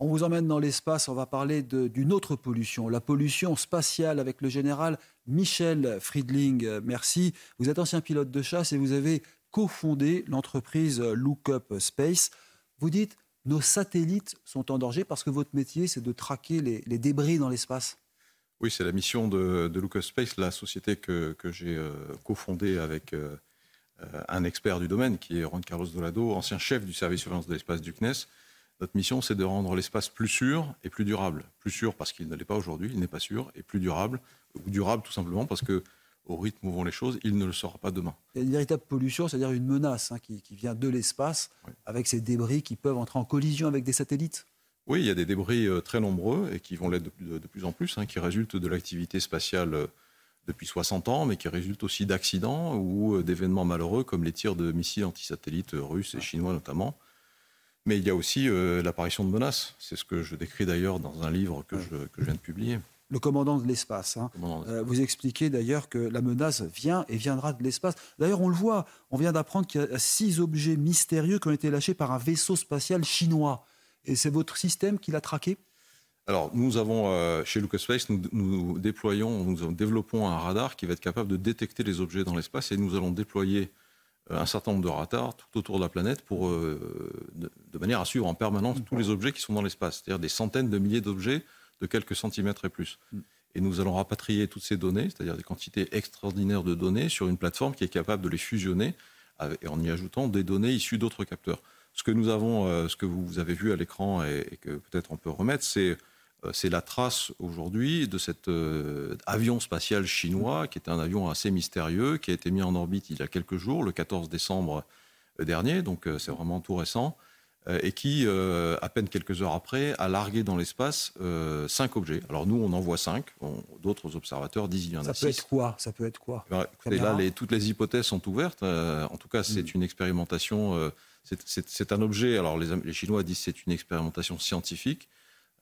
On vous emmène dans l'espace, on va parler d'une autre pollution, la pollution spatiale avec le général Michel Friedling. Euh, merci. Vous êtes ancien pilote de chasse et vous avez cofondé l'entreprise Lookup Space. Vous dites nos satellites sont en danger parce que votre métier, c'est de traquer les, débris dans l'espace. Oui, c'est la mission de, de Space, la société que, j'ai euh, cofondée avec euh, un expert du domaine, qui est Juan Carlos Dolado, ancien chef du service surveillance de l'espace du CNES. Notre mission, c'est de rendre l'espace plus sûr et plus durable. Plus sûr parce qu'il ne l'est pas aujourd'hui, il n'est pas sûr, et plus durable, ou durable tout simplement parce que au rythme où vont les choses, il ne le sera pas demain. Il y a une véritable pollution, c'est-à-dire une menace hein, qui, vient de l'espace, avec ces débris qui peuvent entrer en collision avec des satellites. Oui, il y a des débris euh, très nombreux et qui vont l'être de, plus en plus, hein, qui résultent de l'activité spatiale euh, depuis 60 ans, mais qui résultent aussi d'accidents ou euh, d'événements malheureux comme les tirs de missiles antisatellites russes et chinois notamment. Mais il y a aussi l'apparition de menaces. C'est ce que je décris d'ailleurs dans un livre que, je, que je viens de publier le commandant de l'espace. Hein. Euh, vous expliquez d'ailleurs que la menace vient et viendra de l'espace. D'ailleurs, on le voit, on vient d'apprendre qu'il y a six objets mystérieux qui ont été lâchés par un vaisseau spatial chinois. Et c'est votre système qui l'a traqué? Alors, nous avons, euh, chez Space, nous, nous, déployons, nous développons un radar qui va être capable de détecter les objets dans l'espace et nous allons déployer euh, un certain nombre de radars tout autour de la planète pour, de, manière à suivre en permanence tous les objets qui sont dans l'espace, c'est-à-dire des centaines de milliers d'objets de quelques centimètres et plus. Mm. Et nous allons rapatrier toutes ces données, c'est-à-dire des quantités extraordinaires de données, sur une plateforme qui est capable de les fusionner en y ajoutant des données issues d'autres capteurs. Ce que nous avons, euh, ce que vous avez vu à l'écran et, que peut-être on peut remettre, c'est euh, c'est la trace aujourd'hui de cet euh, avion spatial chinois, qui est un avion assez mystérieux, qui a été mis en orbite il y a quelques jours, le 14 décembre dernier, donc c'est vraiment tout récent, euh, et qui, euh, à peine quelques heures après, a largué dans l'espace euh, cinq objets. Alors nous, on en voit cinq. D'autres observateurs disent qu'il y en a six. Ça peut être quoi? Ça peut être quoi? Bah, Là, les, toutes les hypothèses sont ouvertes. en tout cas, c'est mm. une expérimentation. c'est un objet. Alors les, les Chinois disent c'est une expérimentation scientifique.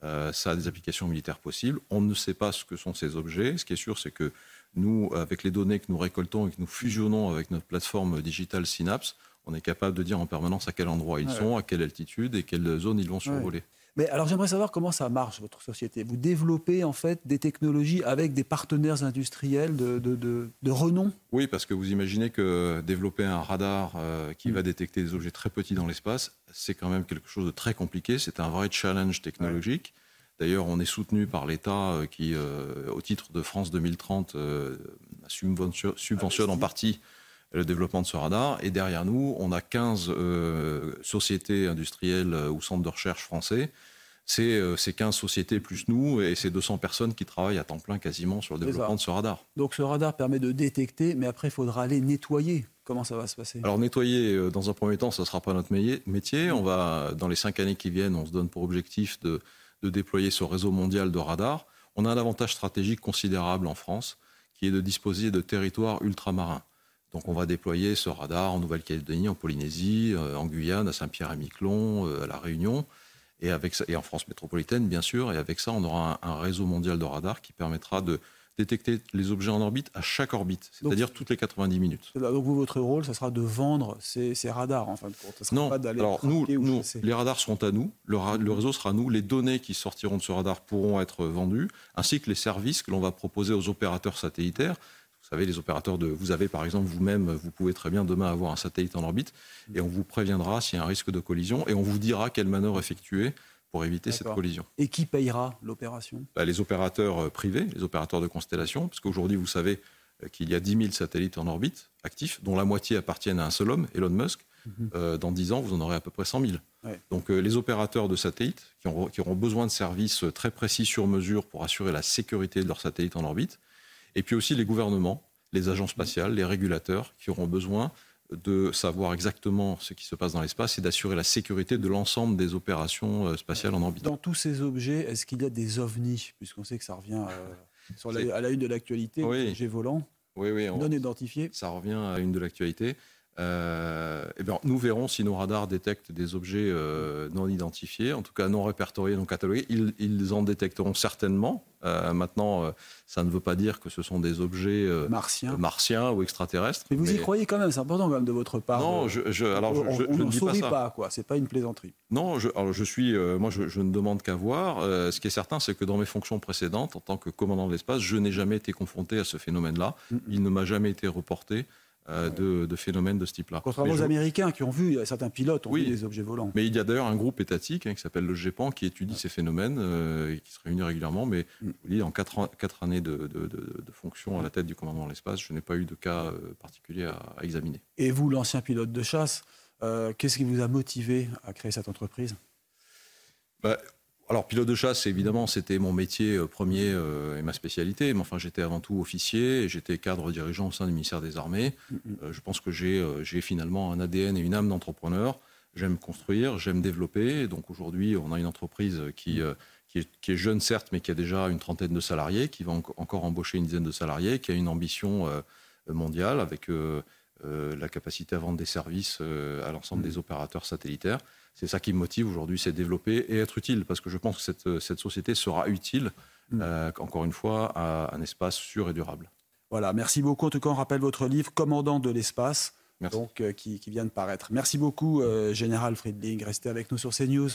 Ça a des applications militaires possibles. On ne sait pas ce que sont ces objets. Ce qui est sûr, c'est que nous, avec les données que nous récoltons et que nous fusionnons avec notre plateforme digitale Synapse, on est capable de dire en permanence à quel endroit ils sont, à quelle altitude et quelle zone ils vont survoler. Mais alors j'aimerais savoir comment ça marche, votre société. Vous développez en fait des technologies avec des partenaires industriels de, de, renom? Oui, parce que vous imaginez que développer un radar euh, qui mm. va détecter des objets très petits dans l'espace, c'est quand même quelque chose de très compliqué. C'est un vrai challenge technologique. D'ailleurs, on est soutenu par l'État euh, qui, euh, au titre de France 2030, subventionne en partie le développement de ce radar. Et derrière nous, on a 15 euh, sociétés industrielles euh, ou centres de recherche français. C'est euh, ces 15 sociétés plus nous et ces 200 personnes qui travaillent à temps plein quasiment sur le développement de ce radar. Donc ce radar permet de détecter, mais après il faudra aller nettoyer. Comment ça va se passer? Alors nettoyer, dans un premier temps, ce ne sera pas notre métier. On va, dans les cinq années qui viennent, on se donne pour objectif de, de déployer ce réseau mondial de radars. On a un avantage stratégique considérable en France, qui est de disposer de territoires ultramarins. Donc on va déployer ce radar en Nouvelle-Calédonie, en Polynésie, euh, en Guyane, à Saint-Pierre-et-Miquelon, euh, à La Réunion, et, avec et en France métropolitaine, bien sûr. Et avec ça, on aura un, réseau mondial de radars qui permettra de détecter les objets en orbite à chaque orbite, c'est-à-dire toutes les 90 minutes. Donc vous, votre rôle, ce sera de vendre ces, radars, en fin de compte. non, alors nous, nous les radars seront à nous, le, le, réseau sera à nous, les données qui sortiront de ce radar pourront être vendues, ainsi que les services que l'on va proposer aux opérateurs satellitaires. Vous savez, les opérateurs de. Vous avez par exemple vous-même, vous pouvez très bien demain avoir un satellite en orbite et on vous préviendra s'il y a un risque de collision et on vous dira quelle manœuvre effectuer pour éviter cette collision. Et qui payera l'opération? Bah, Les opérateurs euh, privés, les opérateurs de constellation, parce qu'aujourd'hui, vous savez euh, qu'il y a 10 000 satellites en orbite actifs, dont la moitié appartiennent à un seul homme, Elon Musk. Mhm. Euh, dans 10 ans, vous en aurez à peu près 100 000. Donc les opérateurs de satellites qui, qui, auront besoin de services très précis sur mesure pour assurer la sécurité de leurs satellites en orbite, et puis aussi les gouvernements, les agences spatiales, les régulateurs qui auront besoin de savoir exactement ce qui se passe dans l'espace et d'assurer la sécurité de l'ensemble des opérations euh, spatiales en orbite. Dans tous ces objets, est-ce qu'il y a des ovnis? Puisqu'on sait que ça revient euh, à la une de l'actualité, oui. objets volants oui, oui, non identifiés. Ça revient à une de l'actualité. Euh, eh bien, nous verrons si nos radars détectent des objets euh, non identifiés, en tout cas non répertoriés, non catalogués. Ils, en détecteront certainement. Euh, maintenant, ça ne veut pas dire que ce sont des objets martiens. martiens ou extraterrestres. Mais vous y croyez quand même, c'est important quand même de votre part. Non, je, je alors je, on, ne sourit pas, pas, quoi. C'est pas une plaisanterie. Non, je, alors je suis, moi, je, ne demande qu'à voir. ce qui est certain, c'est que dans mes fonctions précédentes, en tant que commandant de l'espace, je n'ai jamais été confronté à ce phénomène-là. Il ne m'a jamais été reporté. Euh, de, phénomènes de ce type-là. Contrairement aux Américains qui ont vu, certains pilotes ont vu des objets volants. Mais il y a d'ailleurs un groupe étatique hein, qui s'appelle le GEPAN qui étudie ces phénomènes euh, et qui se réunit régulièrement. Mais mm. vous dis, en quatre, années de, fonction à la tête du commandement de l'espace, je n'ai pas eu de cas euh, particulier à, examiner. Et vous, l'ancien pilote de chasse, qu'est-ce qui vous a motivé à créer cette entreprise? Bah, alors, pilote de chasse, évidemment, c'était mon métier euh, premier euh, et ma spécialité. Mais enfin, j'étais avant tout officier et j'étais cadre dirigeant au sein du ministère des Armées. Mm-hmm. Euh, je pense que j'ai finalement un ADN et une âme d'entrepreneur. J'aime construire, j'aime développer. donc aujourd'hui, on a une entreprise qui, qui, est, jeune, certes, mais qui a déjà une trentaine de salariés, qui va encore embaucher une dizaine de salariés, qui a une ambition mondiale avec la capacité à vendre des services à l'ensemble mm. des opérateurs satellitaires c'est ça qui me motive aujourd'hui, c'est développer et être utile, parce que je pense que cette, cette société sera utile, mm. euh, encore une fois, à un espace sûr et durable. Voilà, merci beaucoup. En tout cas, on rappelle votre livre, Commandant de l'espace, donc, euh, qui, vient de paraître. Merci beaucoup, euh, Général Friedling. Restez avec nous sur CNews.